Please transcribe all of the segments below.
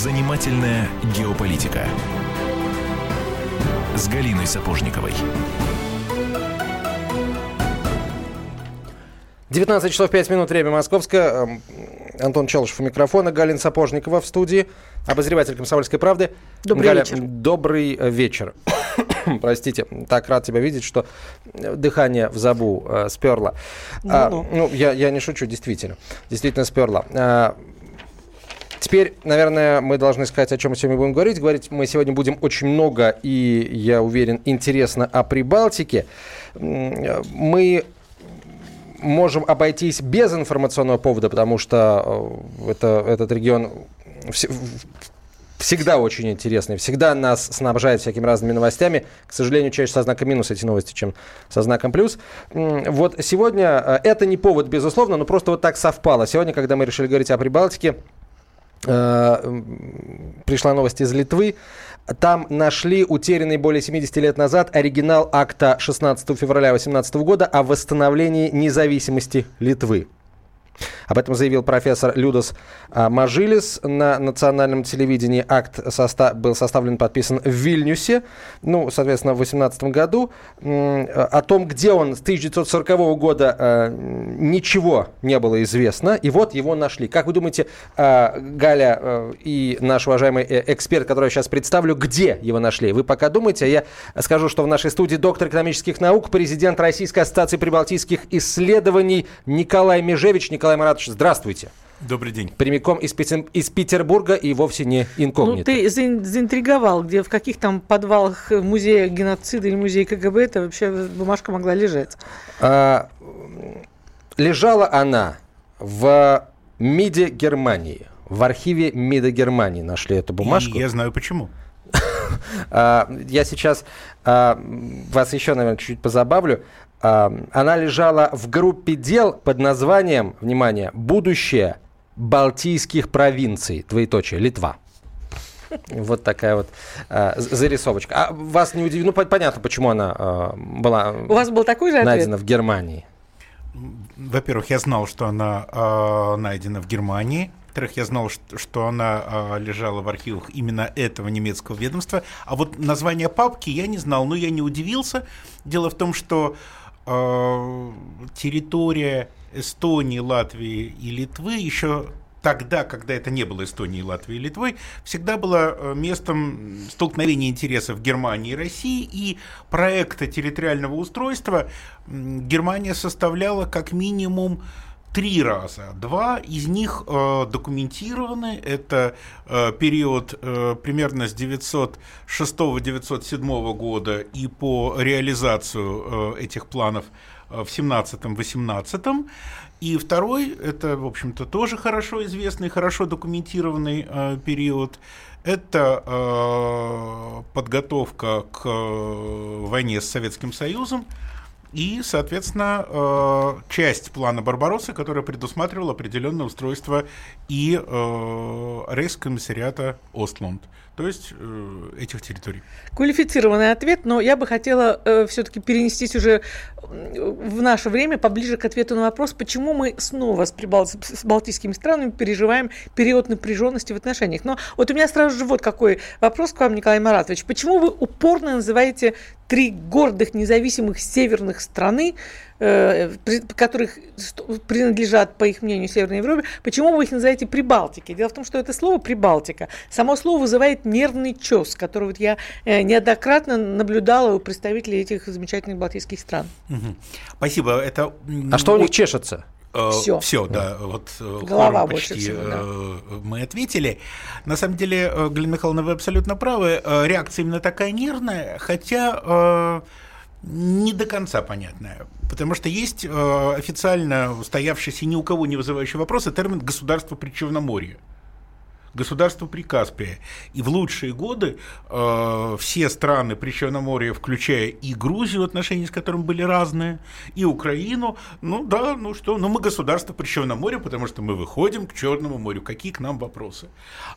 Занимательная геополитика с Галиной Сапожниковой. 19 часов 5 минут, время московское. Эм, Антон Челышев у микрофона, Галина Сапожникова в студии, обозреватель «Комсомольской правды». Добрый Галя, вечер. Добрый э, вечер. Простите, так рад тебя видеть, что дыхание в забу э, сперло. А, Ну-ну. ну, я, я не шучу, действительно. Действительно сперло. А, Теперь, наверное, мы должны сказать, о чем мы сегодня будем говорить. Говорить мы сегодня будем очень много и, я уверен, интересно о Прибалтике. Мы можем обойтись без информационного повода, потому что э, это, этот регион всегда очень интересный, всегда нас снабжает всякими разными новостями. К сожалению, чаще со знаком минус эти новости, чем со знаком плюс. Вот сегодня э, это не повод, безусловно, но просто вот так совпало. Сегодня, когда мы решили говорить о Прибалтике, пришла новость из Литвы. Там нашли утерянный более 70 лет назад оригинал акта 16 февраля 2018 года о восстановлении независимости Литвы. Об этом заявил профессор Людос а, Мажилис на национальном телевидении. Акт соста- был составлен, подписан в Вильнюсе, ну, соответственно, в 2018 году. М, О том, где он с 1940 года, э, ничего не было известно. И вот его нашли. Как вы думаете, Галя и наш уважаемый э, эксперт, которого я сейчас представлю, где его нашли? Вы пока думаете, а я скажу, что в нашей студии доктор экономических наук, президент Российской ассоциации прибалтийских исследований Николай Межевич. Николай Маратович, здравствуйте. Добрый день. Прямиком из, Петер- из Петербурга и вовсе не Ну, инкогнито. ты заин- заинтриговал, где в каких там подвалах музея геноцида или музея КГБ это вообще бумажка могла лежать. А, лежала она в МИДе Германии. В архиве МИДа Германии нашли эту бумажку. И я знаю почему. А, я сейчас а, вас еще, наверное, чуть-чуть позабавлю. Она лежала в группе дел под названием, внимание, «Будущее Балтийских провинций», двоеточие, Литва. Вот такая вот з- зарисовочка. А вас не удивило? Ну, по- понятно, почему она а, была У вас был такой же ответ? найдена в Германии. Во-первых, я знал, что она э, найдена в Германии. Во-вторых, я знал, что, что она э, лежала в архивах именно этого немецкого ведомства. А вот название папки я не знал, но я не удивился. Дело в том, что э, территория Эстонии, Латвии и Литвы. Еще тогда, когда это не было Эстонией, Латвией и Литвой, всегда было э, местом столкновения интересов Германии и России, и проекта территориального устройства Германия составляла как минимум три раза. Два из них э, документированы. Это э, период э, примерно с 906-907 года и по реализацию э, этих планов э, в 17-18. И второй, это, в общем-то, тоже хорошо известный, хорошо документированный э, период. Это э, подготовка к э, войне с Советским Союзом и, соответственно, э, часть плана Барбароссы, которая предусматривала определенное устройство и э, рейхскомиссариата Остланд, то есть э, этих территорий. Квалифицированный ответ, но я бы хотела все-таки перенестись уже в наше время поближе к ответу на вопрос, почему мы снова с, прибал- с балтийскими странами переживаем период напряженности в отношениях. Но вот у меня сразу же вот какой вопрос к вам, Николай Маратович. Почему вы упорно называете три гордых независимых северных страны, э, которых ст- принадлежат, по их мнению, Северной Европе, почему вы их называете Прибалтики? Дело в том, что это слово Прибалтика, само слово вызывает нервный чес, который вот я э, неоднократно наблюдала у представителей этих замечательных балтийских стран. Мгм. Спасибо. Это А что у них чешется? Всё. Все, да, вот э, Голова почти всего, да. э, мы ответили. На самом деле, э, Галина Михайловна, вы абсолютно правы. Э, Реакция именно такая нервная, хотя э, не до конца понятная. Потому что есть э, официально устоявшийся ни у кого не вызывающий вопросы термин «государство Причерноморья». Государство Прикаспия. И в лучшие годы э, все страны Причерноморья, включая и Грузию, отношения с которым были разные, и Украину, ну да, ну что, ну мы государство Причерноморья, потому что мы выходим к Черному морю, какие к нам вопросы.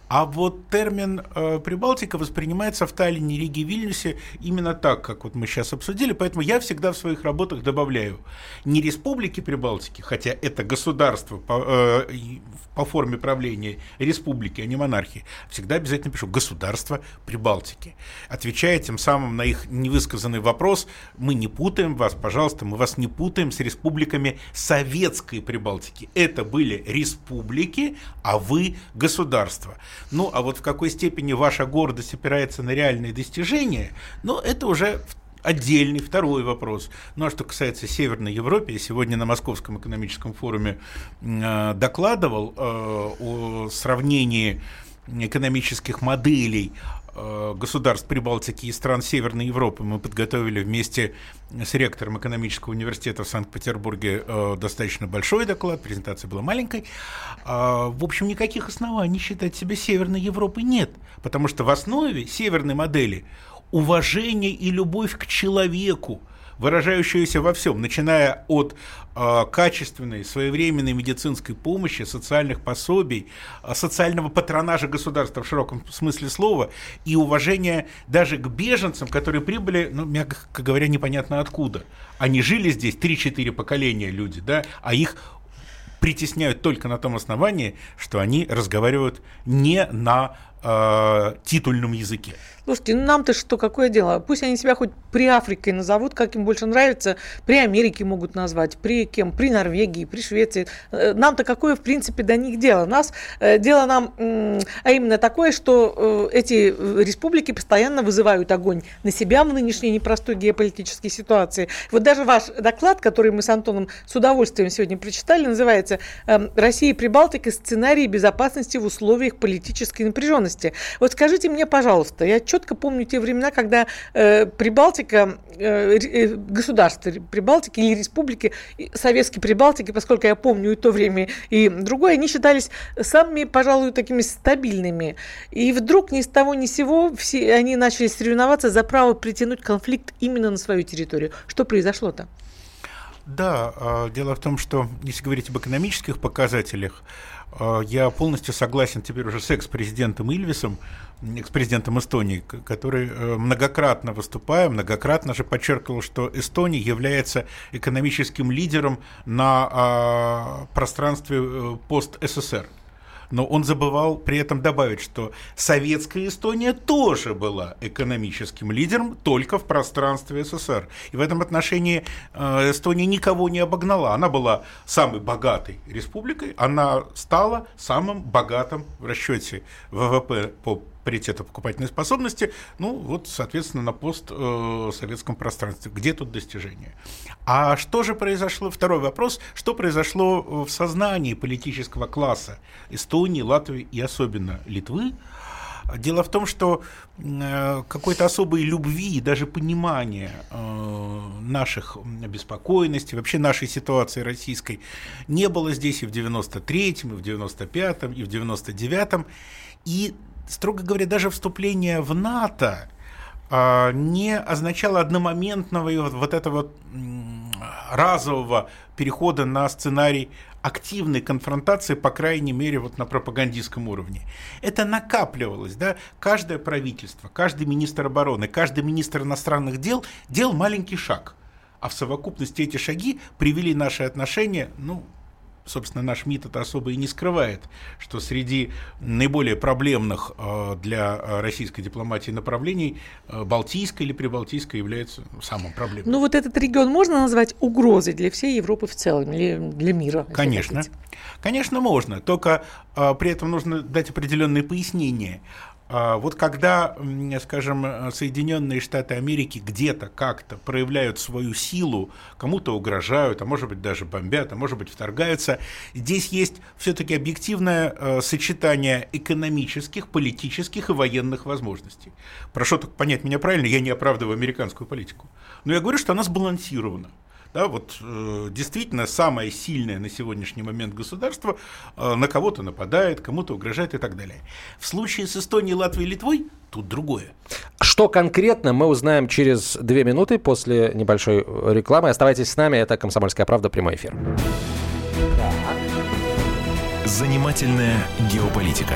А вот термин э, Прибалтика воспринимается в Таллине, Риге, Вильнюсе именно так, как вот мы сейчас обсудили, поэтому я всегда в своих работах добавляю не республики Прибалтики, хотя это государство по, э, по форме правления республики, а не монархии. Всегда обязательно пишу «государство Прибалтики». Отвечая тем самым на их невысказанный вопрос, мы не путаем вас, пожалуйста, мы вас не путаем с республиками Советской Прибалтики. Это были республики, а вы государство. Ну, а вот в какой степени ваша гордость опирается на реальные достижения, ну, это уже отдельный второй вопрос. Ну а что касается Северной Европы, я сегодня на Московском экономическом форуме э, докладывал э, о сравнении экономических моделей э, государств Прибалтики и стран Северной Европы. Мы подготовили вместе с ректором экономического университета в Санкт-Петербурге э, достаточно большой доклад, презентация была маленькой. А, в общем, никаких оснований считать себя Северной Европой нет, потому что в основе северной модели уважение и любовь к человеку, выражающуюся во всем, начиная от э, качественной, своевременной медицинской помощи, социальных пособий, э, социального патронажа государства в широком смысле слова и уважения даже к беженцам, которые прибыли, ну, мягко говоря, непонятно откуда. Они жили здесь 3-4 поколения люди, да, а их притесняют только на том основании, что они разговаривают не на э, титульном языке. Слушайте, ну нам-то что, какое дело? Пусть они себя хоть при Африке назовут, как им больше нравится, при Америке могут назвать, при кем? При Норвегии, при Швеции. Э, нам-то какое, в принципе, до них дело? Нас э, дело нам, а именно такое, что э, эти республики постоянно вызывают огонь на себя в нынешней непростой геополитической ситуации. Вот даже ваш доклад, который мы с Антоном с удовольствием сегодня прочитали, называется «Россия и Прибалтика. Сценарии безопасности в условиях политической напряженности». Вот скажите мне, пожалуйста, я четко помню те времена, когда э, Прибалтика, э, э государство Прибалтики или республики, советские Прибалтики, поскольку я помню и то время, и другое, они считались самыми, пожалуй, такими стабильными. И вдруг ни с того ни с сего все, они начали соревноваться за право притянуть конфликт именно на свою территорию. Что произошло-то? Да, а, дело в том, что если говорить об экономических показателях, а, я полностью согласен теперь уже с экс-президентом Ильвисом, экс-президентом Эстонии, который э, многократно выступая, многократно же подчеркивал, что Эстония является экономическим лидером на а, пространстве э, пост-СССР но он забывал при этом добавить, что советская Эстония тоже была экономическим лидером только в пространстве СССР. И в этом отношении э, Эстония никого не обогнала. Она была самой богатой республикой, она стала самым богатым в расчете ВВП по паритета покупательной способности, ну вот, соответственно, на постсоветском э, пространстве. Где тут достижения? А что же произошло? Второй вопрос. Что произошло в сознании политического класса Эстонии, Латвии и особенно Литвы? Дело в том, что э, какой-то особой любви и даже понимания э, наших обеспокоенностей, вообще нашей ситуации российской не было здесь и в 93-м, и в 95-м, и в 99-м. И строго говоря, даже вступление в НАТО а, не означало одномоментного и вот, вот этого разового перехода на сценарий активной конфронтации, по крайней мере, вот на пропагандистском уровне. Это накапливалось, да, каждое правительство, каждый министр обороны, каждый министр иностранных дел делал маленький шаг, а в совокупности эти шаги привели наши отношения, ну, собственно, наш МИД это особо и не скрывает, что среди наиболее проблемных э, для э, российской дипломатии направлений э, Балтийская или Прибалтийская является самым проблемным. Ну вот этот регион можно назвать угрозой для всей Европы в целом, или для мира? Конечно. Конечно, можно, только при этом нужно дать определенные пояснения. А, вот когда, скажем, Соединенные Штаты Америки где-то как-то проявляют свою силу, кому-то угрожают, а может быть даже бомбят, а может быть вторгаются, здесь есть все-таки объективное э, сочетание экономических, политических и военных возможностей. Прошу так понять меня правильно, я не оправдываю американскую политику, но я говорю, что она сбалансирована. Да, вот э, действительно самое сильное на сегодняшний момент государство э, на кого-то нападает, кому-то угрожает и так далее. В случае с Эстонией, Латвией Литвой тут другое. Что конкретно, мы узнаем через две минуты после небольшой рекламы. Оставайтесь с нами, это «Комсомольская правда», прямой эфир. Занимательная геополитика.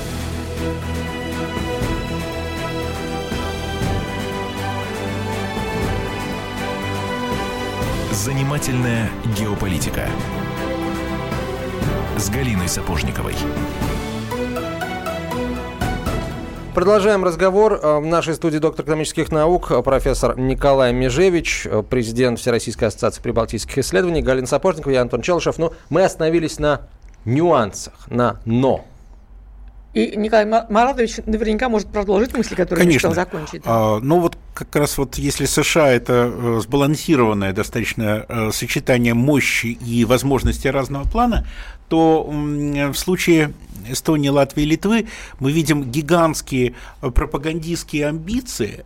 Занимательная геополитика с Галиной Сапожниковой. Продолжаем разговор. Э, в нашей студии доктор экономических наук, э, профессор Николай Межевич, э, президент Всероссийской ассоциации прибалтийских исследований, Галина Сапожникова, я Антон Челышев. Ну, мы остановились на нюансах, на «но». И Николай Маратович наверняка может продолжить мысли, которые Конечно. не закончить. А, ну вот как раз вот если США это э, сбалансированное достаточно э, сочетание мощи и возможностей разного плана, то в случае Эстонии, Латвии Литвы мы видим гигантские э, пропагандистские амбиции,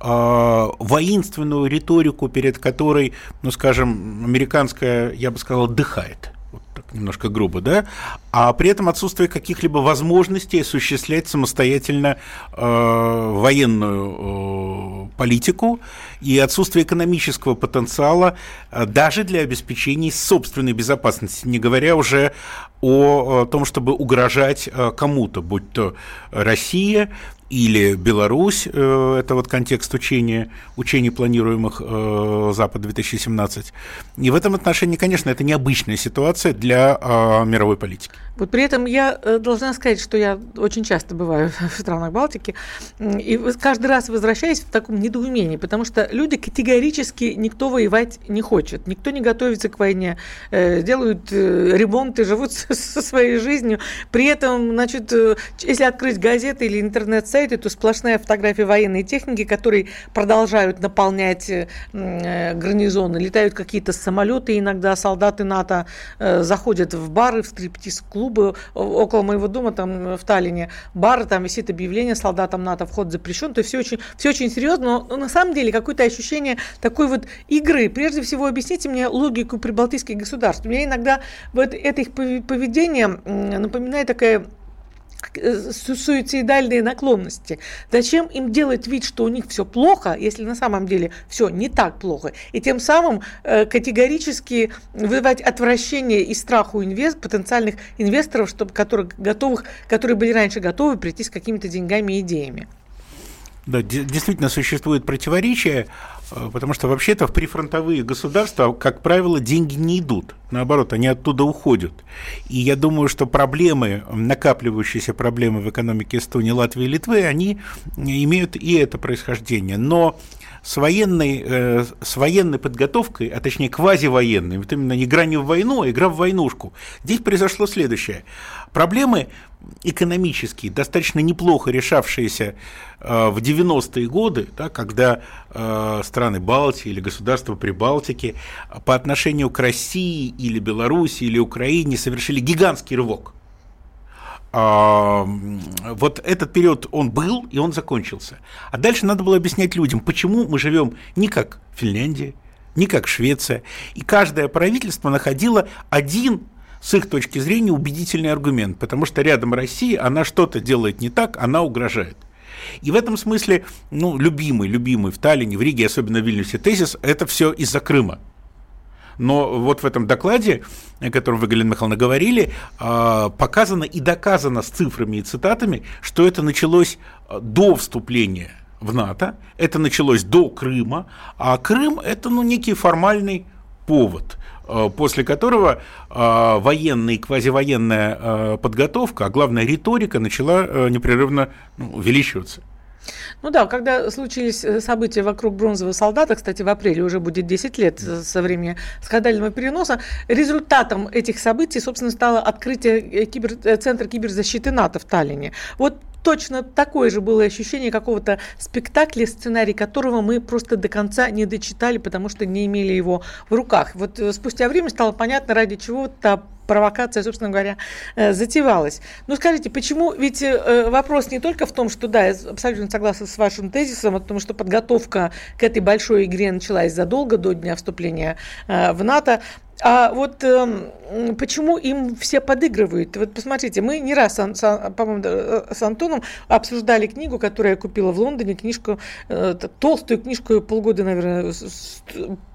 воинственную риторику, перед которой, ну, скажем, американская, я бы сказал, дыхает немножко грубо, да, а при этом отсутствие каких-либо возможностей осуществлять самостоятельно э, военную э, политику и отсутствие экономического потенциала э, даже для обеспечения собственной безопасности, не говоря уже о, о том, чтобы угрожать э, кому-то, будь то Россия или Беларусь, э, это вот контекст учения, учений, планируемых э, Запад-2017. И в этом отношении, конечно, это необычная ситуация для э, мировой политики. Вот при этом я должна сказать, что я очень часто бываю в странах Балтики, и каждый раз возвращаюсь в таком недоумении, потому что люди категорически никто воевать не хочет, никто не готовится к войне, делают ремонты, живут со своей жизнью. При этом, значит, если открыть газеты или интернет-сайт, сайты, то сплошная фотография военной техники, которые продолжают наполнять э, гарнизоны. Летают какие-то самолеты, иногда солдаты НАТО э, заходят в бары, в стриптиз-клубы. Около моего дома, там в Таллине, бары, там висит объявление солдатам НАТО, вход запрещен. То есть все очень, все очень серьезно, но, но на самом деле какое-то ощущение такой вот игры. Прежде всего, объясните мне логику прибалтийских государств. Мне иногда вот это их поведение напоминает такая Э, суицидальные наклонности. Зачем им делать вид, что у них все плохо, если на самом деле все не так плохо, и тем самым э, категорически вызывать отвращение и страх у инвест, потенциальных инвесторов, чтобы, которых готовых, которые были раньше готовы прийти с какими-то деньгами и идеями? Да, действительно существует противоречие, потому что вообще-то в прифронтовые государства, как правило, деньги не идут. Наоборот, они оттуда уходят. И я думаю, что проблемы, накапливающиеся проблемы в экономике Эстонии, Латвии и Литвы, они имеют и это происхождение. Но с военной, э, с военной подготовкой, а точнее квазивоенной, вот именно не игра не в войну, а игра в войнушку. Здесь произошло следующее. Проблемы экономические, достаточно неплохо решавшиеся э, в 90-е годы, да, когда э, страны Балтии или государства Прибалтики по отношению к России или Беларуси или Украине совершили гигантский рывок. А, вот этот период он был и он закончился. А дальше надо было объяснять людям, почему мы живем не как Финляндия, не как Швеция. И каждое правительство находило один с их точки зрения убедительный аргумент, потому что рядом Россия, она что-то делает не так, она угрожает. И в этом смысле, ну, любимый, любимый в Таллине, в Риге, особенно в Вильнюсе тезис, это все из-за Крыма. Но вот в этом докладе, о котором вы, Галина Михайловна, говорили, а, показано и доказано с цифрами и цитатами, что это началось а, до вступления в НАТО, это началось до Крыма, а Крым – это ну, некий формальный повод после которого военная и квазивоенная подготовка, а главное риторика начала непрерывно ну, увеличиваться. Ну да, когда случились э, события вокруг бронзового солдата, кстати, в апреле уже будет 10 лет со времени скандального переноса, результатом этих событий, собственно, стало открытие э, кибер, э, Центра киберзащиты НАТО в Таллине. Вот точно такое же было ощущение какого-то спектакля, сценарий которого мы просто до конца не дочитали, потому что не имели его в руках. Вот спустя время стало понятно, ради чего-то провокация, собственно говоря, э, затевалась. Ну, скажите, почему? Ведь э, вопрос не только в том, что, да, я абсолютно согласна с вашим тезисом, о том, что подготовка к этой большой игре началась задолго до дня вступления э, в НАТО, а вот э, почему им все подыгрывают? Вот посмотрите, мы не раз, по-моему, э, с Антоном обсуждали книгу, которую я купила в Лондоне, книжку, э, толстую книжку, полгода, наверное,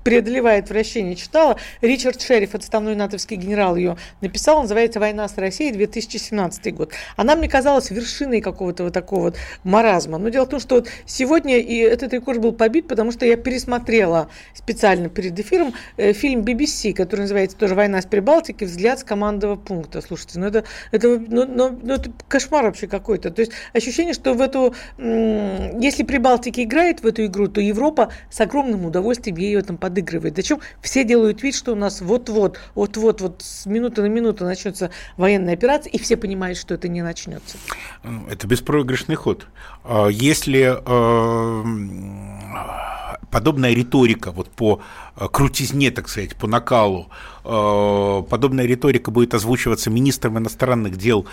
преодолевает вращение, читала. Ричард Шериф, отставной натовский генерал, ее написал, называется «Война с Россией, 2017 год». Она мне казалась вершиной какого-то вот такого вот маразма. Но дело в том, что вот сегодня и этот рекорд был побит, потому что я пересмотрела специально перед эфиром э, фильм BBC, который называется тоже «Война с Прибалтики. Взгляд с командного пункта». Слушайте, ну это, это, ну, ну, ну, это кошмар вообще какой-то. То есть ощущение, что в эту, если Прибалтика играет в эту игру, то Европа с огромным удовольствием ей в этом подыгрывает. Зачем все делают вид, что у нас вот-вот, вот-вот, вот с минуты на минуту начнется военная операция, и все понимают, что это не начнется. Это беспроигрышный ход. А если э, подобная риторика вот по э, крутизне, так сказать, по накалу, э, подобная риторика будет озвучиваться министром иностранных дел,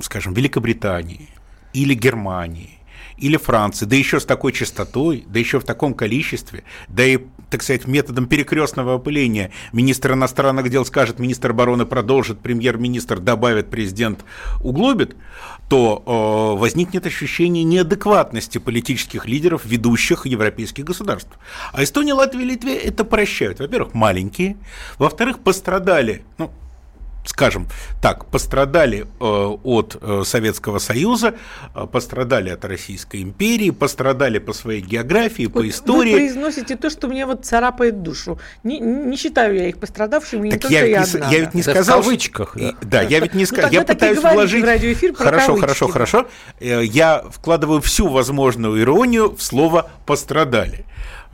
скажем, Великобритании или Германии, или Франции, да еще с такой частотой, да еще в таком количестве, да и, так сказать, методом перекрестного опыления министр иностранных дел скажет, министр обороны продолжит, премьер-министр добавит, президент углубит, то э, возникнет ощущение неадекватности политических лидеров ведущих европейских государств. А Эстония, Латвия Литве это прощают. Во-первых, маленькие, во-вторых, пострадали, ну, скажем так, пострадали э, от э, Советского Союза, э, пострадали от Российской империи, пострадали по своей географии, вот по истории. Вы произносите то, что мне вот царапает душу. Не, не считаю я их пострадавшими, так не я, я одна. Я ведь не да сказал... В кавычках. Да, да я ведь не сказал. Ну, я пытаюсь вложить... В радиоэфир про хорошо, кавычки. хорошо, хорошо. Я вкладываю всю возможную иронию в слово «пострадали».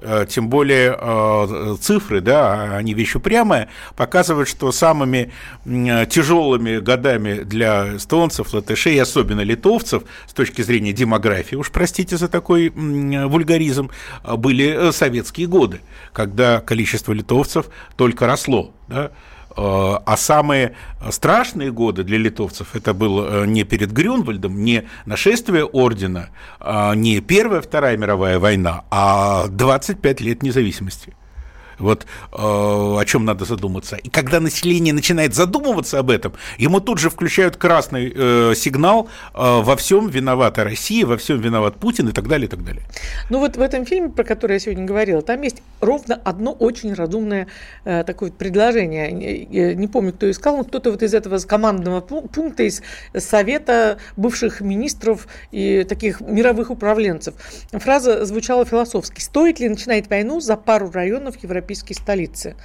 Э, тем более э, цифры, да, они вещь упрямая, показывают, что самыми тяжелыми годами для эстонцев, латышей, особенно литовцев, с точки зрения демографии, уж простите за такой вульгаризм, были э, советские годы, когда количество литовцев только росло. Да? Э, а самые страшные годы для литовцев это был э, не перед Грюнвальдом, не нашествие ордена, а не Первая, Вторая мировая война, а 25 лет независимости. Вот э, о чем надо задуматься. И когда население начинает задумываться об этом, ему тут же включают красный э, сигнал э, во всем виновата Россия, во всем виноват Путин и так далее, и так далее. Ну вот в этом фильме, про который я сегодня говорила, там есть ровно одно очень разумное такое предложение. Я не помню, кто искал, но кто-то вот из этого командного пункта, из совета бывших министров и таких мировых управленцев. Фраза звучала философски. Стоит ли начинать войну за пару районов Европейского европейские столицы.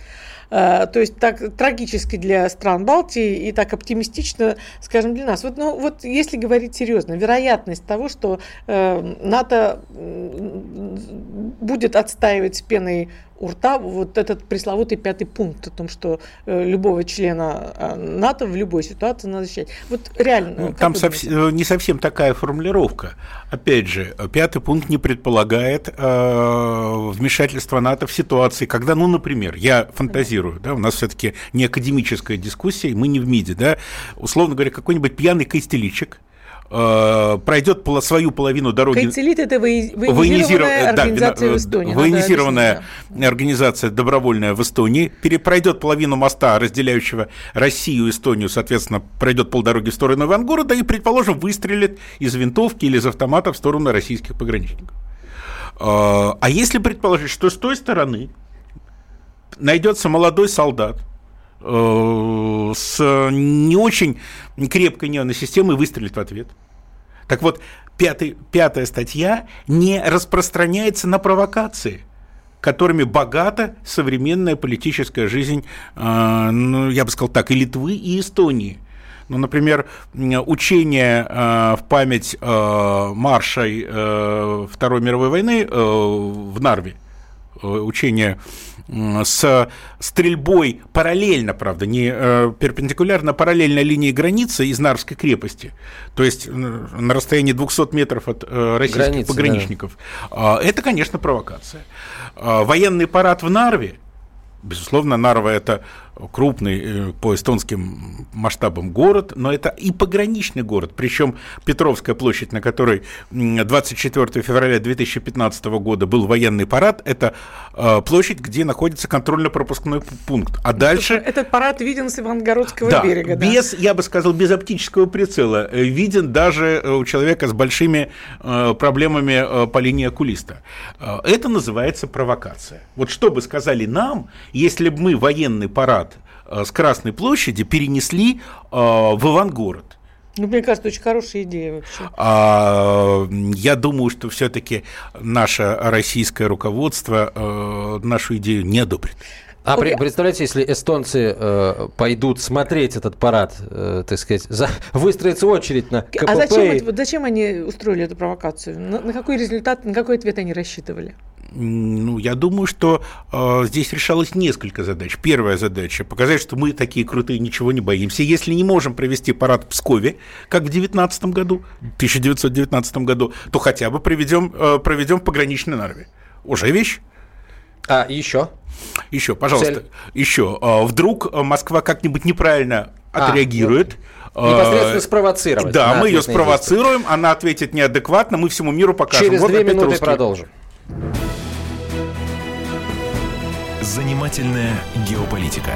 Э, то есть так трагически для стран Балтии и так оптимистично, скажем, для нас. Вот, ну, вот если говорить серьезно, вероятность того, что э, НАТО будет отстаивать с пеной у рта вот этот пресловутый пятый пункт о том, что э, любого члена э, НАТО в любой ситуации надо защищать. Вот реально. Ну, там совсем, э, не совсем такая формулировка. Опять же, пятый пункт не предполагает э, вмешательство НАТО в ситуации, когда, ну, например, я фантазирую, да, у нас все-таки не академическая дискуссия, мы не в МИДе, да, условно говоря, какой-нибудь пьяный костеличек, э, пройдет свою половину дороги. Кайцелит – это военизированная организация да, в Эстонии. Военизированная организация добровольная в Эстонии пройдет половину моста, разделяющего Россию и Эстонию, соответственно, пройдет полдороги в сторону Ивангорода и, предположим, выстрелит из винтовки или из автомата в сторону российских пограничников. Э, а если предположить, что с той стороны найдется молодой солдат, э, с не очень крепкой нервной системой выстрелит в ответ – так вот, пятый, пятая статья не распространяется на провокации которыми богата современная политическая жизнь, э, ну, я бы сказал так, и Литвы, и Эстонии. Ну, например, учение э, в память э, маршей э, Второй мировой войны э, в Нарве, э, учение с стрельбой параллельно, правда, не э, перпендикулярно, параллельно линии границы из Нарвской крепости, то есть на расстоянии 200 метров от э, российских Границы, пограничников. Да. Это, конечно, провокация. А, военный парад в Нарве, безусловно, Нарва – это крупный э, по эстонским масштабам город, но это и пограничный город. Причем Петровская площадь, на которой 24 февраля 2015 года был военный парад, это э, площадь, где находится контрольно-пропускной пункт. А дальше... Этот парад виден с Ивангородского да, берега. Да, без, я бы сказал, без оптического прицела. Э, виден даже у человека с большими проблемами по линии окулиста. Это называется провокация. Вот что бы сказали нам, если бы мы военный парад с Красной площади перенесли э, в Ивангород. Ну, мне кажется, очень хорошая идея вообще. А, я думаю, что все-таки наше российское руководство э, нашу идею не одобрит. А okay. представляете, если эстонцы э, пойдут смотреть этот парад, э, так сказать, за, выстроится очередь на КПП. А зачем, зачем они устроили эту провокацию? На, на какой результат, на какой ответ они рассчитывали? Ну, я думаю, что э, здесь решалось несколько задач. Первая задача – показать, что мы такие крутые, ничего не боимся. Если не можем провести парад в Пскове, как в 19 году, 1919 году, то хотя бы проведем, э, проведем в пограничной Нарве. Уже вещь. А еще? Еще, пожалуйста, Цель. еще. Э, вдруг Москва как-нибудь неправильно а, отреагирует. А, Непосредственно спровоцировать. Да, мы ее спровоцируем, она ответит неадекватно, мы всему миру покажем. Через вот две минуты русские. продолжим. Занимательная геополитика.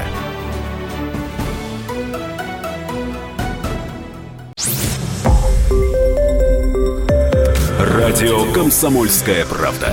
Радио Комсомольская правда".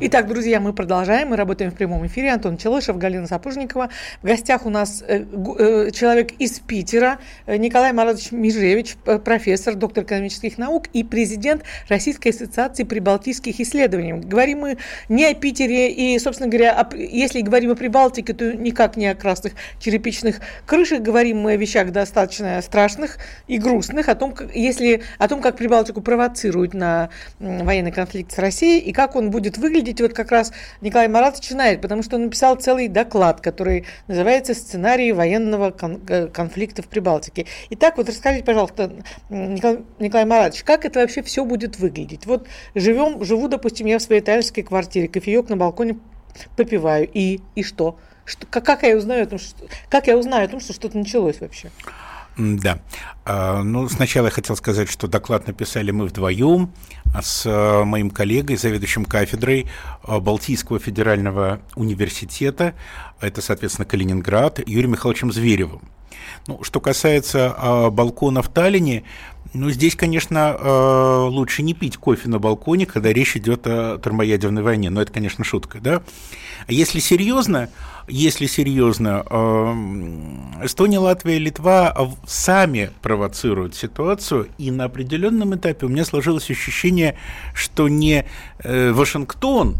Итак, друзья, мы продолжаем. Мы работаем в прямом эфире. Антон Челышев, Галина Сапожникова. В гостях у нас э, э, человек из Питера, э, Николай Маратович Межевич, профессор, доктор экономических наук и президент Российской ассоциации прибалтийских исследований. Говорим мы не о Питере и, собственно говоря, если говорим о Прибалтике, то никак не о красных черепичных крышах. Говорим мы о вещах достаточно страшных и грустных, о том, как, если, о том, как Прибалтику провоцируют на военный конфликт с Россией и как он будет выглядеть видите, вот как раз Николай Маратович знает, потому что он написал целый доклад, который называется «Сценарий военного кон- э, конфликта в Прибалтике». Итак, вот расскажите, пожалуйста, Николай, Николай Маратович, как это вообще все будет выглядеть? Вот живем, живу, допустим, я в своей итальянской квартире, кофеек на балконе попиваю, и, и что? что как, как, я узнаю о том, что, как я узнаю о том, что что-то началось вообще? Да. А, ну, сначала я хотел сказать, что доклад написали мы вдвоем с э, моим коллегой, заведующим кафедрой э, Балтийского федерального университета, это, соответственно, Калининград, Юрием Михайловичем Зверевым. Ну, что касается э, балкона в Таллине, ну, здесь, конечно, э, лучше не пить кофе на балконе, когда речь идет о термоядерной войне. Но это, конечно, шутка, да? А если серьезно, если серьезно, э, Эстония, Латвия Литва сами провоцируют ситуацию, и на определенном этапе у меня сложилось ощущение, что не э, Вашингтон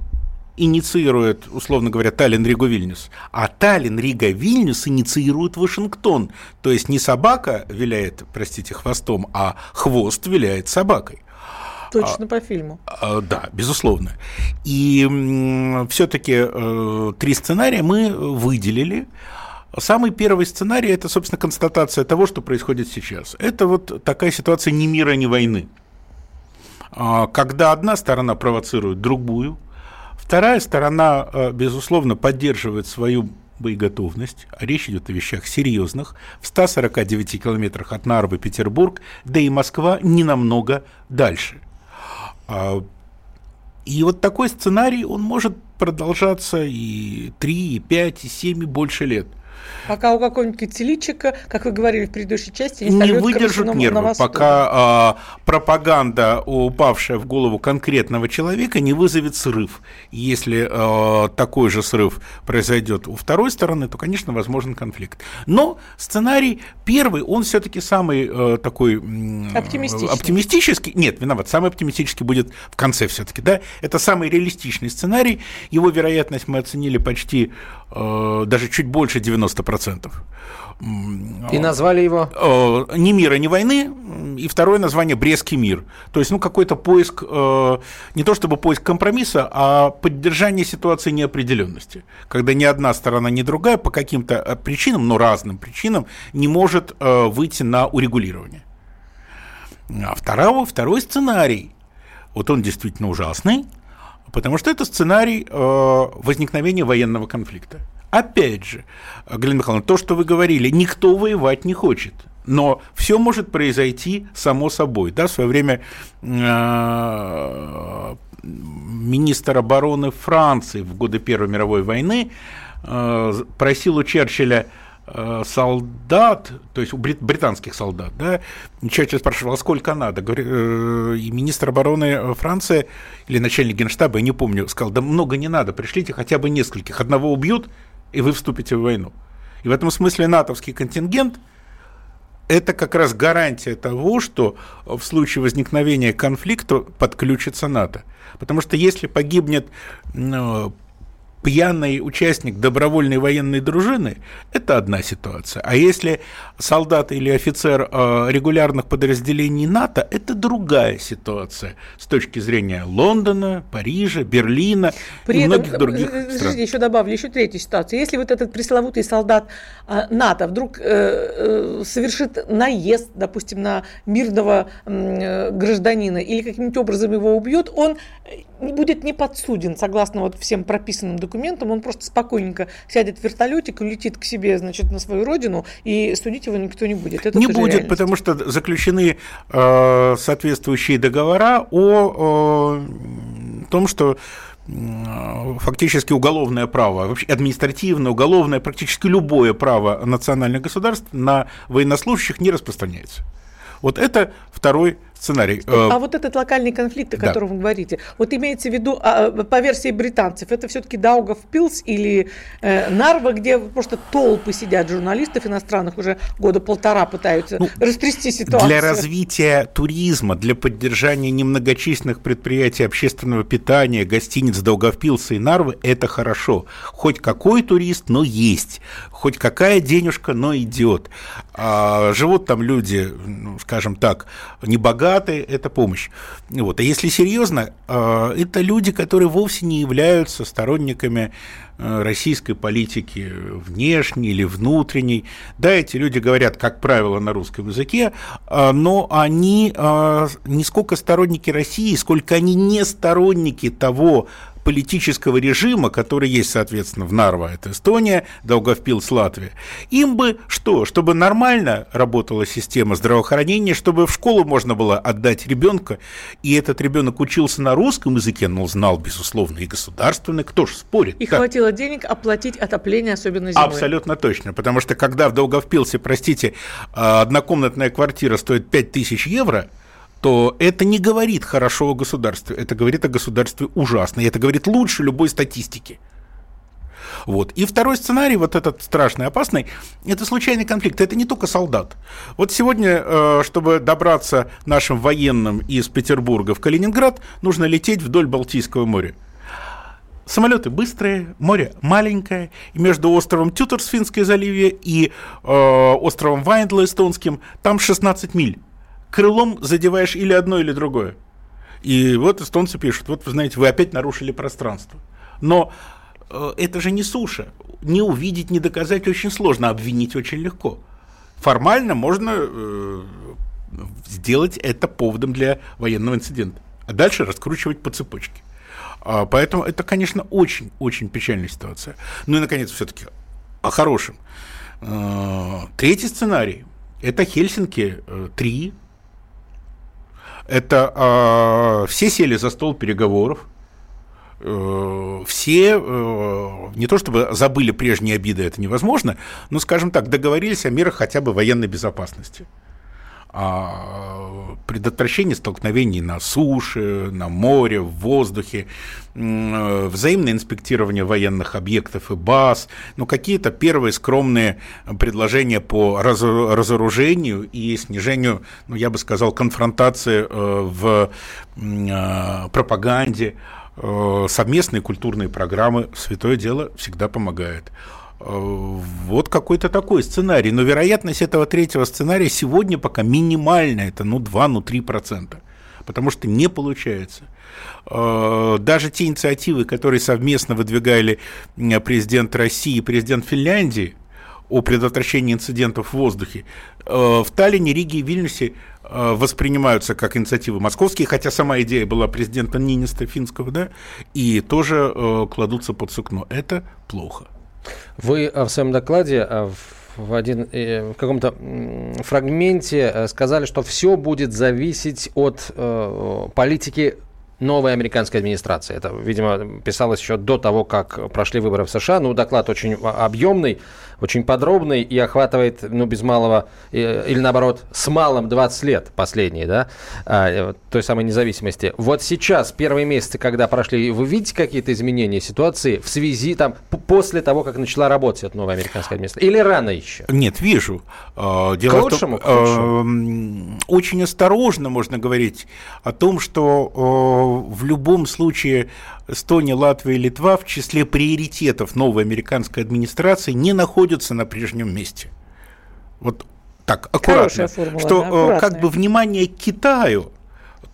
инициирует, условно говоря, Таллин, Рига, Вильнюс, а Таллин, Рига, Вильнюс инициирует Вашингтон. То есть не собака виляет, простите, хвостом, а хвост виляет собакой. Точно а, по фильму. А, да, безусловно. И все-таки э, три сценария мы выделили. Самый первый сценарий – это, собственно, констатация того, что происходит сейчас. Это вот такая ситуация ни мира, ни войны. А, когда одна сторона провоцирует другую, вторая сторона, э, безусловно, поддерживает свою боеготовность, а речь идет о вещах серьезных, в 149 километрах от Нарвы Петербург, да и Москва не намного дальше. А, и вот такой сценарий, он может продолжаться и 3, и 5, и 7, и больше лет. Пока у какого-нибудь кицеличика, как вы говорили в предыдущей части, не, не выдержат нервы, пока а, пропаганда, упавшая в голову конкретного человека, не вызовет срыв. Если а, такой же срыв произойдет у второй стороны, то, конечно, возможен конфликт. Но сценарий первый, он все-таки самый а, такой оптимистичный. оптимистический. Нет, виноват, самый оптимистический будет в конце все-таки, да? Это самый реалистичный сценарий. Его вероятность мы оценили почти даже чуть больше 90%. И назвали его? Э, ни мира, ни войны. И второе название Брестский мир. То есть, ну, какой-то поиск, э, не то чтобы поиск компромисса, а поддержание ситуации неопределенности. Когда ни одна сторона, ни другая по каким-то э, причинам, но разным причинам, не может выйти на урегулирование. А второй, второй сценарий, вот он действительно ужасный, потому что это сценарий возникновения военного конфликта. Опять же, Галина Михайловна, то, что вы говорили, никто воевать не хочет. Но все может произойти само собой. Да, в свое время э, министр обороны Франции в годы Первой мировой войны э, просил у Черчилля Э, солдат, то есть у британских солдат, да, Черчилль спрашивал, а сколько надо? Э, и министр обороны Франции или начальник генштаба, я не помню, сказал, да много не надо, пришлите хотя бы нескольких, одного убьют, и вы вступите в войну. И в этом смысле натовский контингент – это как раз гарантия того, что в случае возникновения конфликта подключится НАТО. Потому что если погибнет ну, пьяный участник добровольной военной дружины – это одна ситуация. А если солдат или офицер э, регулярных подразделений НАТО – это другая ситуация с точки зрения Лондона, Парижа, Берлина При и этом, многих других э, стран. Еще добавлю, еще третью ситуацию. Если вот этот пресловутый солдат э, НАТО вдруг совершит наезд, допустим, на мирного гражданина или каким-нибудь образом его убьет, он будет не подсуден, согласно вот всем прописанным документам, он просто спокойненько сядет в вертолетик, улетит к себе, значит, на свою родину, и судить его никто не будет. Это не будет, реальность. потому что заключены э, соответствующие договора о, о том, что фактически уголовное право, вообще административное, уголовное, практически любое право национальных государств на военнослужащих не распространяется. Вот это второй сценарий. А э, вот этот локальный конфликт, о котором да. вы говорите, вот имеется в виду, а, по версии британцев, это все-таки Даугав Пилс или э, Нарва, где просто толпы сидят журналистов иностранных уже года полтора пытаются ну, растрясти ситуацию. Для развития туризма, для поддержания немногочисленных предприятий общественного питания, гостиниц Даугавпилса и Нарвы это хорошо. Хоть какой турист, но есть. Хоть какая денежка, но идет. А, живут там люди, ну, скажем так, небогатые, богатые, это помощь. Вот. А если серьезно, а, это люди, которые вовсе не являются сторонниками а, российской политики внешней или внутренней. Да, эти люди говорят, как правило, на русском языке, а, но они не сколько сторонники России, сколько они не сторонники того политического режима, который есть, соответственно, в Нарва, это Эстония, Долговпилс, Латвия, им бы что? Чтобы нормально работала система здравоохранения, чтобы в школу можно было отдать ребенка, и этот ребенок учился на русском языке, но знал, безусловно, и государственный, кто же спорит? И так. хватило денег оплатить отопление, особенно зимой. Абсолютно точно, потому что когда в Долговпилсе, простите, однокомнатная квартира стоит 5000 евро, то это не говорит хорошо о государстве, это говорит о государстве ужасно, и это говорит лучше любой статистики. Вот. И второй сценарий, вот этот страшный, опасный, это случайный конфликт. Это не только солдат. Вот сегодня, э, чтобы добраться нашим военным из Петербурга в Калининград, нужно лететь вдоль Балтийского моря. Самолеты быстрые, море маленькое, и между островом Тюторс в заливе и э, островом Вайндла эстонским там 16 миль крылом задеваешь или одно, или другое. И вот эстонцы пишут, вот вы знаете, вы опять нарушили пространство. Но э, это же не суша. Не увидеть, не доказать очень сложно, обвинить очень легко. Формально можно э, сделать это поводом для военного инцидента, а дальше раскручивать по цепочке. А, поэтому это, конечно, очень-очень печальная ситуация. Ну и, наконец, все-таки о хорошем. Э, третий сценарий – это Хельсинки-3, это э, все сели за стол переговоров, э, все э, не то чтобы забыли прежние обиды, это невозможно, но, скажем так, договорились о мерах хотя бы военной безопасности о предотвращении столкновений на суше, на море, в воздухе, взаимное инспектирование военных объектов и баз, ну, какие-то первые скромные предложения по разоружению и снижению, ну, я бы сказал, конфронтации э, в э, пропаганде, э, совместные культурные программы. «Святое дело» всегда помогает. Вот какой-то такой сценарий. Но вероятность этого третьего сценария сегодня пока минимальная. Это ну 2, ну 3 процента. Потому что не получается. Э, даже те инициативы, которые совместно выдвигали президент России и президент Финляндии о предотвращении инцидентов в воздухе, э, в Таллине, Риге и Вильнюсе э, воспринимаются как инициативы московские, хотя сама идея была президента Ниниста финского, да, и тоже кладутся под сукно. Это плохо. Вы э, в своем докладе э, в, один, э, в каком-то фрагменте сказали, что все будет зависеть от политики новой американской администрации. Это, видимо, писалось еще до того, как прошли выборы в США. Ну, доклад очень объемный очень подробный и охватывает, ну, без малого, или наоборот, с малым 20 лет последние, да, а, э, той самой независимости. Вот сейчас, первые месяцы, когда прошли, вы видите какие-то изменения ситуации в связи, там, после того, как начала работать эта новая американская администрация? Или рано еще? Нет, вижу. А, дело к лучшему, том, к лучшему. очень осторожно можно говорить о том, что в любом случае Эстония, Латвия и Литва в числе приоритетов новой американской администрации не находятся на прежнем месте. Вот так, аккуратно. Формула, что да, как бы внимание к Китаю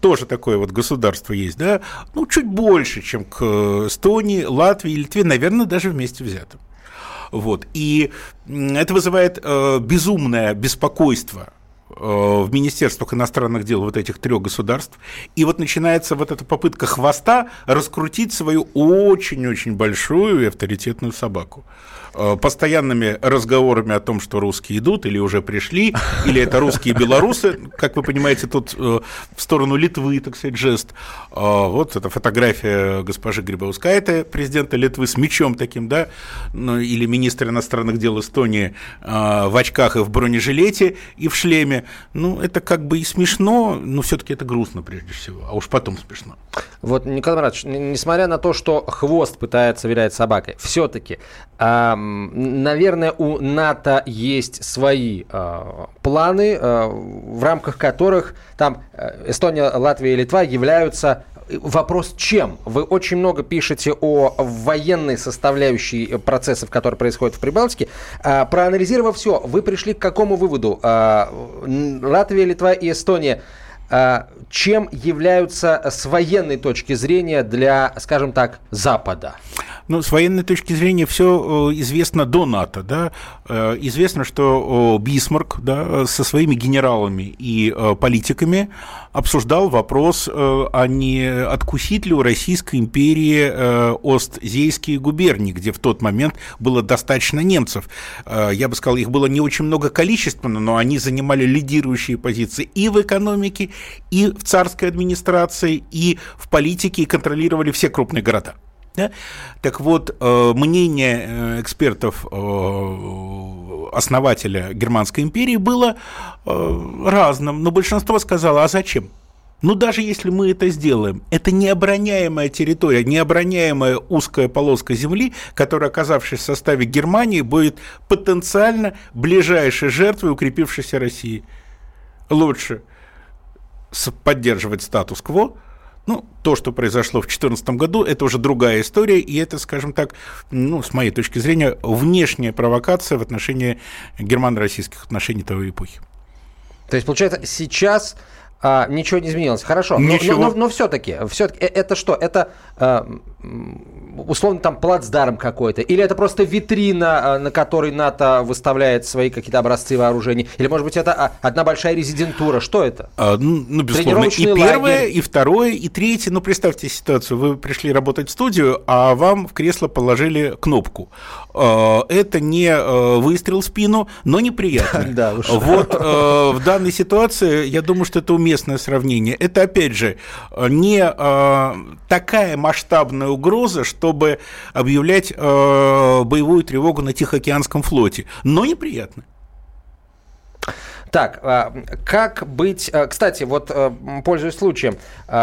тоже такое вот государство есть, да, ну, чуть больше, чем к Эстонии, Латвии и Литве, наверное, даже вместе взятым. Вот. И это вызывает э, безумное беспокойство Э, в министерствах иностранных дел вот этих трех государств. И вот начинается вот эта попытка хвоста раскрутить свою очень-очень большую и авторитетную собаку. Э, постоянными разговорами о том, что русские идут или уже пришли, или это русские белорусы, как вы понимаете, тут э, в сторону Литвы, так сказать, жест. Вот эта фотография госпожи Грибаускайте, президента Литвы, с мечом таким, да, ну, или министра иностранных дел Эстонии в очках и в бронежилете и в шлеме. Ну, это как бы и смешно, но все-таки это грустно прежде всего, а уж потом смешно. Вот, Николай Маратович, несмотря на то, что хвост пытается вилять собакой, все-таки, э, наверное, у НАТО есть свои э, планы, э, в рамках которых там э, Эстония, Латвия и Литва являются вопрос чем? Вы очень много пишете о военной составляющей процессов, которые происходят в Прибалтике. А, проанализировав все, вы пришли к какому выводу? Латвия, Литва и Эстония чем являются с военной точки зрения для, скажем так, Запада? Ну, с военной точки зрения все э, известно до НАТО. Да? Э, известно, что Бисмарк да, со своими генералами и э, политиками обсуждал вопрос, а не откусить ли у Российской империи Остзейские губернии, где в тот момент было достаточно немцев. Я бы сказал, их было не очень много количественно, но они занимали лидирующие позиции и в экономике, и в царской администрации, и в политике, и контролировали все крупные города. Да? Так вот, э, мнение э, экспертов э, основателя Германской империи было разным, но большинство сказало, а зачем? Ну, даже если мы это сделаем, это необороняемая территория, необороняемая узкая полоска земли, которая, оказавшись в составе Германии, будет потенциально ближайшей жертвой укрепившейся России. Лучше поддерживать статус-кво, ну, то, что произошло в 2014 году, это уже другая история, и это, скажем так, ну, с моей точки зрения, внешняя провокация в отношении германо-российских отношений той эпохи. То есть, получается, сейчас а, ничего не изменилось. Хорошо. Ничего. Но, но, но, но все-таки, все-таки, это что? Это а, условно там плацдарм какой-то? Или это просто витрина, а, на которой НАТО выставляет свои какие-то образцы вооружений? Или, может быть, это а, одна большая резидентура? Что это? А, ну, ну безусловно, и первое, лагерь. и второе, и третье. Ну, представьте ситуацию. Вы пришли работать в студию, а вам в кресло положили кнопку. А, это не выстрел в спину, но неприятно. Да. Вот в данной ситуации, я думаю, что это уместное сравнение. Это, опять же, не такая масштабная угроза, чтобы объявлять э, боевую тревогу на Тихоокеанском флоте. Но неприятно. Так, а, как быть... А, кстати, вот а, пользуясь случаем,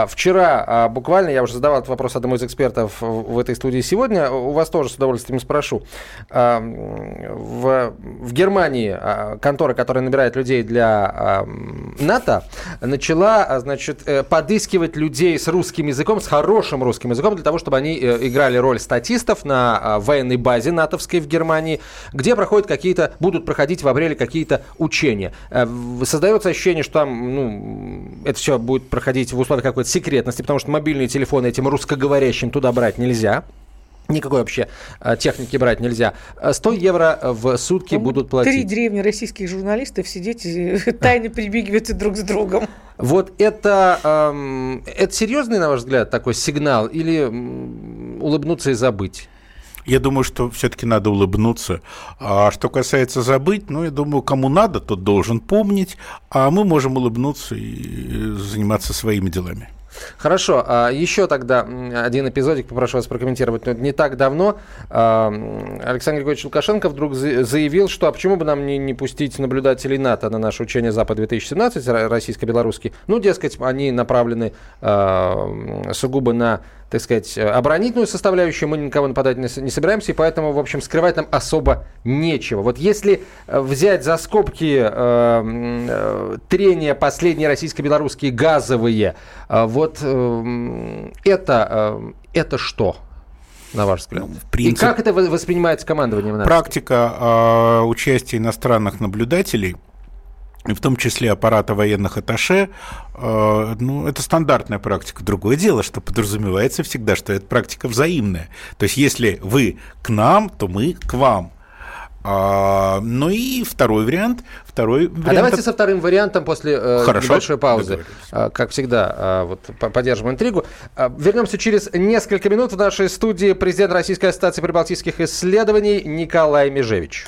вчера буквально, я уже задавал этот вопрос одному из экспертов в этой студии сегодня, у вас тоже с удовольствием спрошу. В, в Германии контора, которая набирает людей для НАТО, начала, значит, э, подыскивать людей с русским языком, с хорошим русским языком, для того, чтобы они э, играли роль статистов на военной базе натовской в Германии, где проходят какие-то, будут проходить в апреле какие-то учения. Э, создается ощущение, что там ну, это все будет проходить в условиях какой-то секретности, потому что мобильные телефоны этим русскоговорящим туда брать нельзя. Никакой вообще э, техники брать нельзя. 100 евро в сутки ну, будут платить. Три древних российских журналистов сидеть и тайно прибегивать друг с другом. Вот это, эм, это серьезный, на ваш взгляд, такой сигнал или улыбнуться и забыть? Я думаю, что все-таки надо улыбнуться. А что касается забыть, ну, я думаю, кому надо, тот должен помнить, а мы можем улыбнуться и заниматься своими делами. Хорошо, а еще тогда один эпизодик попрошу вас прокомментировать. Не так давно Александр Григорьевич Лукашенко вдруг заявил, что а почему бы нам не, не пустить наблюдателей НАТО на наше учение Запад-2017, российско-белорусский. Ну, дескать, они направлены сугубо на так сказать, оборонительную составляющую, мы никого нападать не, собираемся, и поэтому, в общем, скрывать нам особо нечего. Вот если э, взять за скобки э, э, трения последние российско-белорусские газовые, э, вот э, это, э, это что? на ваш взгляд? Ну, принцип... И как это воспринимается командованием? Практика э, участия иностранных наблюдателей – в том числе аппарата военных аташе, э, ну, это стандартная практика. Другое дело, что подразумевается всегда, что это практика взаимная. То есть, если вы к нам, то мы к вам. А, ну и второй вариант. Второй вариант... А давайте со вторым вариантом после э, Хорошо, небольшой паузы. А, как всегда, а, вот поддержим интригу. А, вернемся через несколько минут в нашей студии президент Российской ассоциации прибалтийских исследований Николай Межевич.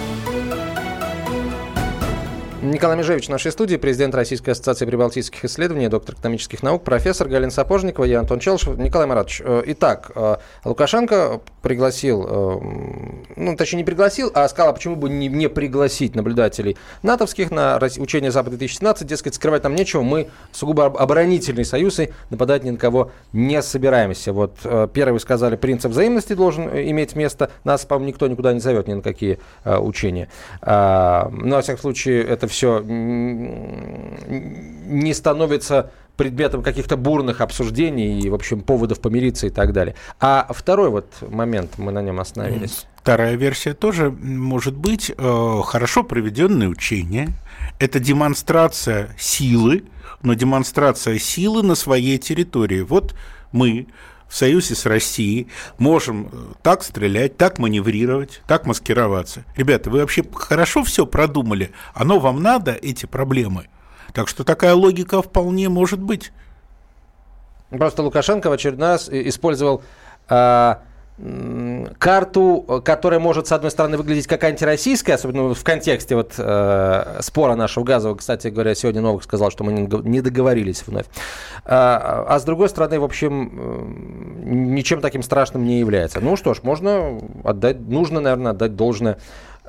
Николай Межевич в нашей студии, президент Российской ассоциации прибалтийских исследований, доктор экономических наук, профессор Галина Сапожникова, я Антон Челшев. Николай Маратович, э, итак, э, Лукашенко пригласил, э, ну, точнее, не пригласил, а сказал, а почему бы не, не пригласить наблюдателей натовских на учение Запад-2017, дескать, скрывать нам нечего, мы сугубо оборонительный союз и нападать ни на кого не собираемся. Вот первый сказали, принцип взаимности должен иметь место, нас, по-моему, никто никуда не зовет ни на какие учения. А, Но, ну, во всяком случае, это все не становится предметом каких-то бурных обсуждений и, в общем, поводов помириться и так далее. А второй вот момент, мы на нем остановились. Вторая версия тоже может быть э, хорошо проведенное учение. Это демонстрация силы, но демонстрация силы на своей территории. Вот мы в союзе с Россией можем э, так стрелять, так маневрировать, так маскироваться. Ребята, вы вообще хорошо все продумали? Оно вам надо, эти проблемы? Так что такая логика вполне может быть. Просто Лукашенко в очередной раз использовал э, карту, которая может, с одной стороны, выглядеть как антироссийская, особенно в контексте вот, э, спора нашего газового. Кстати говоря, сегодня Новых сказал, что мы не договорились вновь. А, а с другой стороны, в общем, ничем таким страшным не является. Ну что ж, можно отдать, нужно, наверное, отдать должное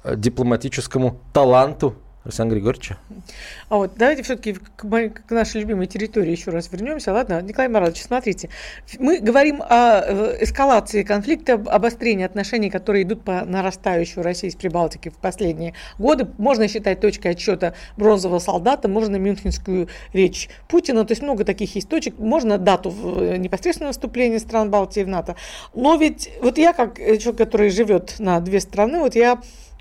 дипломатическому таланту Александр Григорьевич. А вот давайте все-таки к, к нашей любимой территории еще раз вернемся. Ладно, Николай Маратович, смотрите. Мы говорим о э, эскалации конфликта, обострении отношений, которые идут по нарастающей в России с Прибалтики в последние годы. Можно считать точкой отсчета бронзового солдата, можно мюнхенскую речь Путина. То есть много таких есть точек. Можно дату э, непосредственного вступления стран Балтии в НАТО. Но ведь вот я, как человек, который живет на две страны, вот я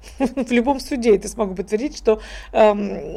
в любом суде это смогу подтвердить, что э,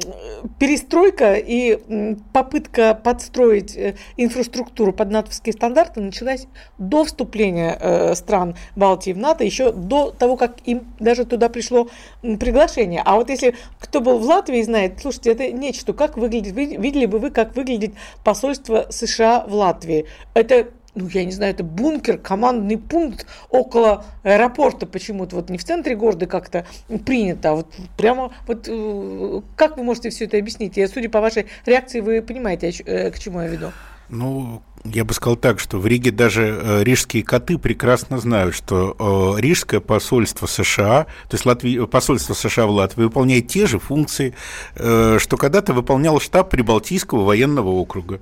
перестройка и попытка подстроить э, инфраструктуру под натовские стандарты началась до вступления э, стран Балтии в НАТО, еще до того, как им даже туда пришло приглашение. А вот если кто был в Латвии, знает, слушайте, это нечто, как выглядит, видели бы вы, как выглядит посольство США в Латвии. Это ну, я не знаю, это бункер, командный пункт около аэропорта почему-то, вот не в центре города как-то принято, а вот прямо, вот э, как вы можете все это объяснить? Я, судя по вашей реакции, вы понимаете, э, к чему я веду? Ну, я бы сказал так, что в Риге даже э, рижские коты прекрасно знают, что э, рижское посольство США, то есть Латвии, посольство США в Латвии выполняет те же функции, э, что когда-то выполнял штаб Прибалтийского военного округа.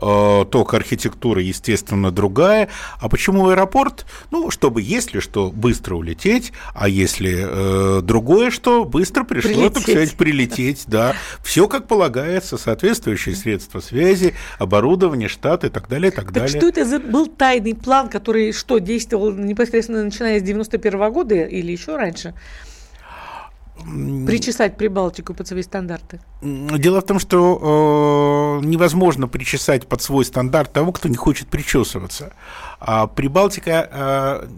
Э, только архитектура, естественно, другая. А почему аэропорт? Ну, чтобы, если что, быстро улететь, а если э, другое что, быстро пришло, прилететь. так сказать, прилететь, да. Все как полагается, соответствующие средства связи, оборудование, штат и так далее, и так, так далее. что это за был тайный план, который что, действовал непосредственно начиная с 91 -го года или еще раньше? Причесать Прибалтику под свои стандарты? Дело в том, что э, невозможно причесать под свой стандарт того, кто не хочет причесываться. А Прибалтика, э,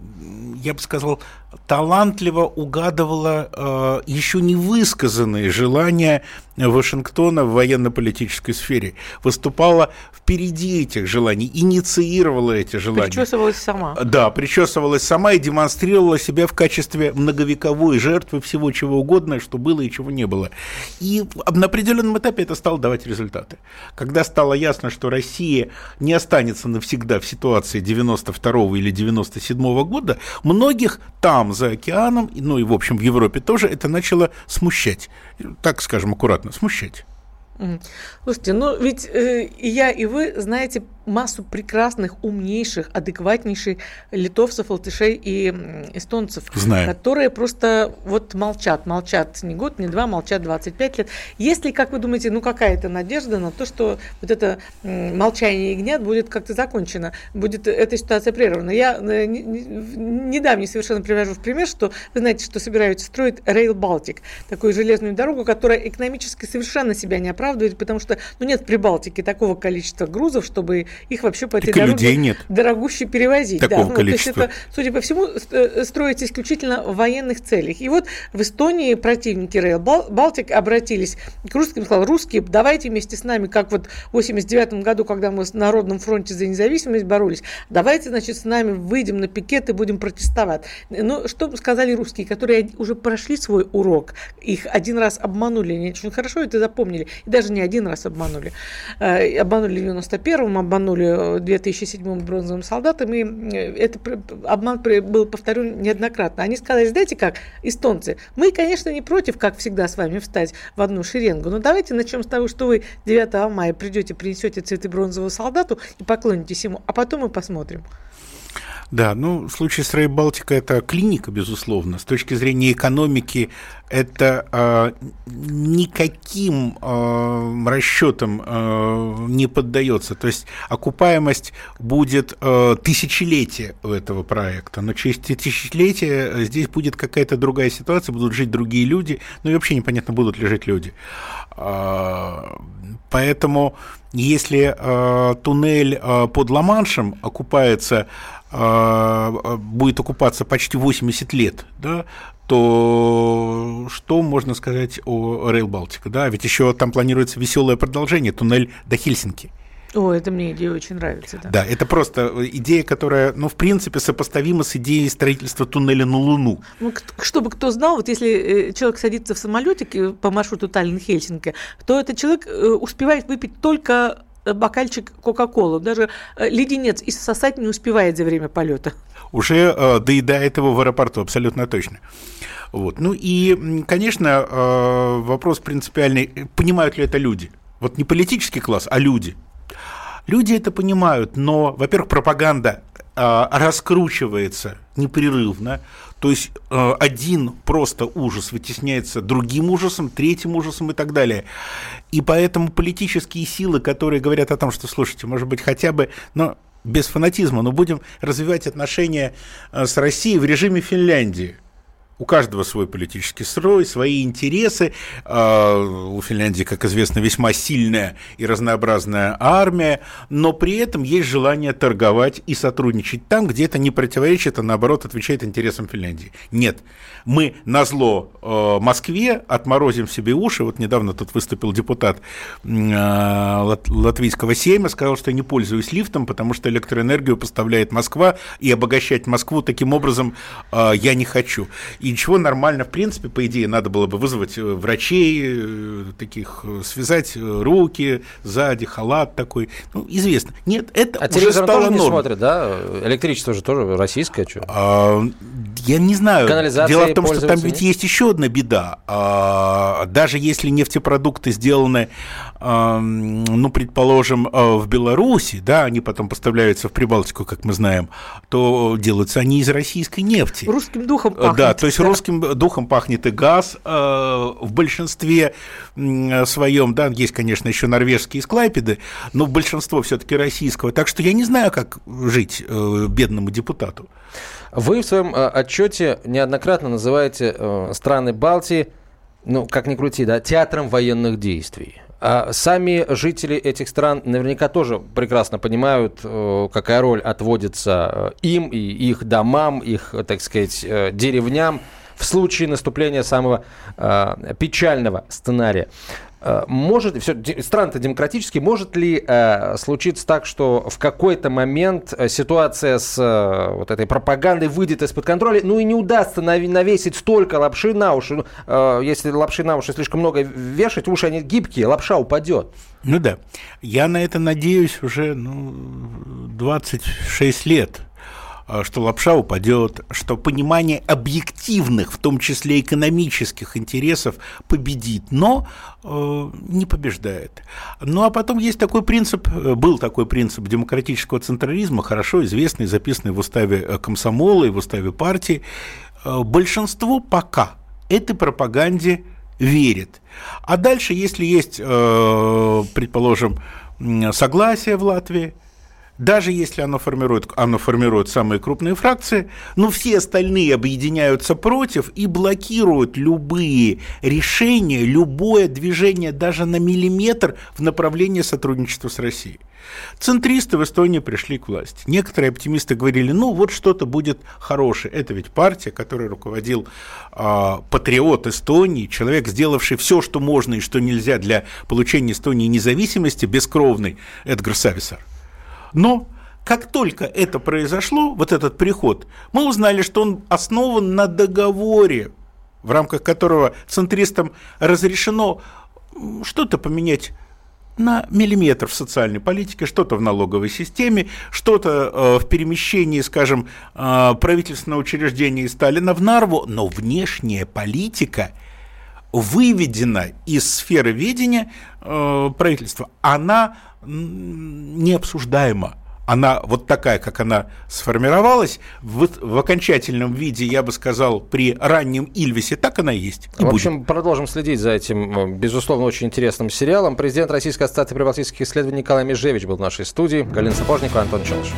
я бы сказал, талантливо угадывала э, еще не высказанные желания Вашингтона в военно-политической сфере, выступала впереди этих желаний, инициировала эти желания. Причесывалась сама. Да, причесывалась сама и демонстрировала себя в качестве многовековой жертвы всего чего угодно, что было и чего не было. И на определенном этапе это стало давать результаты. Когда стало ясно, что Россия не останется навсегда в ситуации 92 или 97 года, многих там, за океаном, ну и, в общем, в Европе тоже, это начало смущать. Так скажем аккуратно, смущать. Слушайте, ну ведь э, и я, и вы знаете массу прекрасных, умнейших, адекватнейших литовцев, латышей и эстонцев, Знаю. которые просто вот молчат, молчат не год, не два, молчат 25 лет. Есть ли, как вы думаете, ну какая-то надежда на то, что вот это молчание ягнят будет как-то закончено, будет эта ситуация прервана? Я э, недавно совершенно привожу в пример, что вы знаете, что собираются строить Rail Baltic, такую железную дорогу, которая экономически совершенно себя не оправдывает, потому что ну, нет в Прибалтике такого количества грузов, чтобы их вообще по этой так дороге нет. дорогуще перевозить. Такого да, ну, количества. То есть это, судя по всему, э, строится исключительно в военных целях. И вот в Эстонии противники Rail Baltic обратились к русским, сказали, русские, давайте вместе с нами, как вот в 89 году, когда мы с Народном фронте за независимость боролись, давайте, значит, с нами выйдем на пикет и будем протестовать. Ну, что сказали русские, которые уже прошли свой урок, их один раз обманули, они очень хорошо это запомнили, и даже не один раз обманули. Э, обманули в 91-м, обманули в 2007 бронзовым солдатам, и э, это обман был повторен неоднократно. Они сказали, знаете как, эстонцы, мы, конечно, не против, как всегда, с вами встать в одну шеренгу, но давайте начнем с того, что вы 9 мая придете, принесете цветы бронзового солдату и поклонитесь ему, а потом мы посмотрим. Да, ну, в случае с Рей Балтика это клиника, безусловно. С точки зрения экономики это э, никаким э, расчетам э, не поддается. То есть окупаемость будет э, тысячелетие у этого проекта, но через тысячелетие здесь будет какая-то другая ситуация, будут жить другие люди, ну и вообще непонятно, будут ли жить люди. Поэтому если э, туннель э, под Ла-Маншем окупается а, будет окупаться почти 80 лет, да, то что можно сказать о Rail Baltica? Да? Ведь еще там планируется веселое продолжение, туннель до Хельсинки. О, это мне идея очень нравится. Да. да, это просто идея, которая, ну, в принципе, сопоставима с идеей строительства туннеля на Луну. Ну, чтобы кто знал, вот если э, человек садится в самолетик по маршруту Таллин-Хельсинки, то этот человек э, успевает выпить только бокальчик Кока-Колы. Даже леденец и сосать не успевает за время полета. Уже э, доедает его в аэропорту, абсолютно точно. Вот. Ну и, конечно, э, вопрос принципиальный, понимают ли это люди? Вот не политический класс, а люди. Люди это понимают, но, во-первых, пропаганда э, раскручивается непрерывно. То есть э, один просто ужас вытесняется другим ужасом, третьим ужасом и так далее. И поэтому политические силы, которые говорят о том, что, слушайте, может быть, хотя бы, но без фанатизма, но будем развивать отношения с Россией в режиме Финляндии – у каждого свой политический строй, свои интересы. А, у Финляндии, как известно, весьма сильная и разнообразная армия, но при этом есть желание торговать и сотрудничать там, где это не противоречит, а наоборот отвечает интересам Финляндии. Нет, мы на зло а, Москве отморозим себе уши. Вот недавно тут выступил депутат а, латвийского сейма, сказал, что я не пользуюсь лифтом, потому что электроэнергию поставляет Москва, и обогащать Москву таким образом я не хочу и ничего нормально, в принципе, по идее, надо было бы вызвать э, врачей, э, таких, э, связать руки сзади, халат такой. Ну, известно. Нет, это а уже стало тоже не смотрят, да? Электричество же тоже российское, что? А, я не знаю. Дело в том, что там ведь есть еще одна беда. А, даже если нефтепродукты сделаны, а, ну, предположим, в Беларуси, да, они потом поставляются в Прибалтику, как мы знаем, то делаются они из российской нефти. Русским духом пахнет. Да, то есть есть русским духом пахнет и газ э, в большинстве своем, да, есть, конечно, еще норвежские склайпеды, но большинство все-таки российского. Так что я не знаю, как жить э, бедному депутату. Вы в своем э, отчете неоднократно называете страны Балтии, ну, как ни крути, да, театром военных действий. А сами жители этих стран наверняка тоже прекрасно понимают, э, какая роль отводится э, им и их домам, их, так сказать, э, деревням в случае наступления самого печального сценария. Э, может, все, страны-то демократические, может ли э, случиться так, что в какой-то момент э, ситуация с э, вот этой пропагандой выйдет из-под контроля, ну и не удастся навесить столько лапши на уши. Ну, э, если лапши на уши слишком много вешать, уши они гибкие, лапша упадет. Ну да, я на это надеюсь уже ну, 26 лет. Э, что лапша упадет, что понимание объективных, в том числе экономических интересов победит, но э, не побеждает. Ну а потом есть такой принцип, э, был такой принцип демократического централизма, хорошо известный, записанный в уставе э, комсомола и в уставе партии. Большинство пока этой пропаганде верит. А дальше, если есть, предположим, согласие в Латвии, даже если оно формирует, оно формирует самые крупные фракции, но все остальные объединяются против и блокируют любые решения, любое движение даже на миллиметр в направлении сотрудничества с Россией. Центристы в Эстонии пришли к власти. Некоторые оптимисты говорили, ну вот что-то будет хорошее. Это ведь партия, которой руководил э, патриот Эстонии, человек, сделавший все, что можно и что нельзя для получения Эстонии независимости, бескровный Эдгар Сависар. Но как только это произошло, вот этот приход, мы узнали, что он основан на договоре, в рамках которого центристам разрешено что-то поменять на миллиметр в социальной политике, что-то в налоговой системе, что-то э, в перемещении, скажем, э, правительственного учреждения Сталина в Нарву, но внешняя политика выведена из сферы видения э, правительства. Она необсуждаема. Она вот такая, как она сформировалась, в, в окончательном виде, я бы сказал, при раннем Ильвисе, так она и есть. И в общем, будет. продолжим следить за этим, э, безусловно, очень интересным сериалом. Президент Российской ассоциации прибалтийских исследований Николай Межевич был в нашей студии. Галина Сапожникова, Антон Челыш.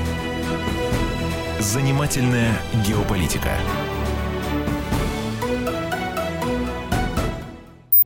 Занимательная геополитика.